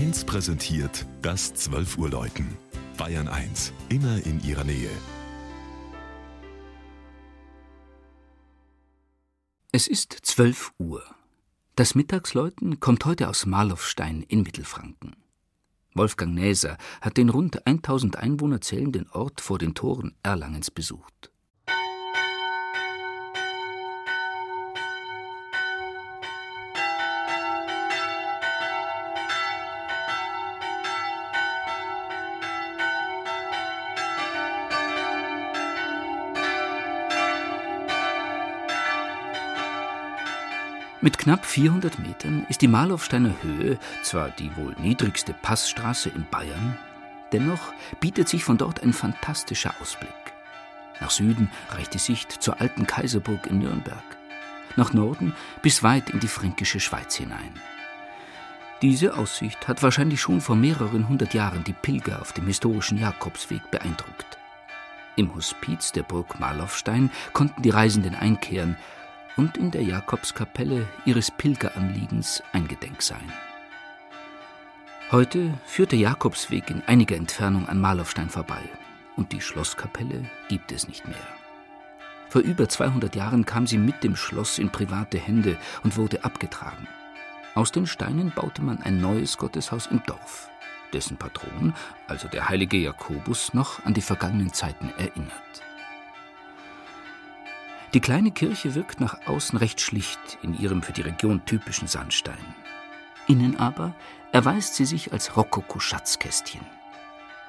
1 präsentiert das 12 Uhr Läuten. Bayern 1, immer in ihrer Nähe. Es ist 12 Uhr. Das Mittagsläuten kommt heute aus Marlowstein in Mittelfranken. Wolfgang Näser hat den rund 1000 Einwohner zählenden Ort vor den Toren Erlangens besucht. Mit knapp 400 Metern ist die Marlowsteiner Höhe zwar die wohl niedrigste Passstraße in Bayern, dennoch bietet sich von dort ein fantastischer Ausblick. Nach Süden reicht die Sicht zur alten Kaiserburg in Nürnberg, nach Norden bis weit in die fränkische Schweiz hinein. Diese Aussicht hat wahrscheinlich schon vor mehreren hundert Jahren die Pilger auf dem historischen Jakobsweg beeindruckt. Im Hospiz der Burg Marlowstein konnten die Reisenden einkehren und in der Jakobskapelle ihres Pilgeranliegens eingedenk sein. Heute führt der Jakobsweg in einiger Entfernung an Marlowstein vorbei und die Schlosskapelle gibt es nicht mehr. Vor über 200 Jahren kam sie mit dem Schloss in private Hände und wurde abgetragen. Aus den Steinen baute man ein neues Gotteshaus im Dorf, dessen Patron, also der heilige Jakobus, noch an die vergangenen Zeiten erinnert. Die kleine Kirche wirkt nach außen recht schlicht in ihrem für die Region typischen Sandstein. Innen aber erweist sie sich als Rokoko-Schatzkästchen.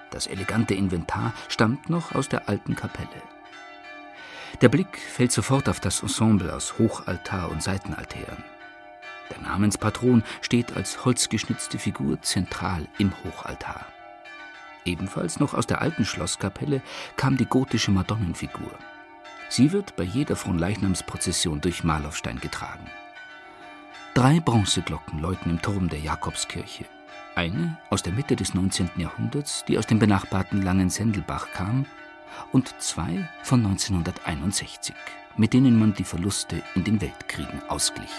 Das elegante Inventar stammt noch aus der alten Kapelle. Der Blick fällt sofort auf das Ensemble aus Hochaltar und Seitenaltären. Der Namenspatron steht als holzgeschnitzte Figur zentral im Hochaltar. Ebenfalls noch aus der alten Schlosskapelle kam die gotische Madonnenfigur. Sie wird bei jeder Fronleichnamsprozession durch Marlowstein getragen. Drei Bronzeglocken läuten im Turm der Jakobskirche. Eine aus der Mitte des 19. Jahrhunderts, die aus dem benachbarten Langensendelbach kam, und zwei von 1961, mit denen man die Verluste in den Weltkriegen ausglich.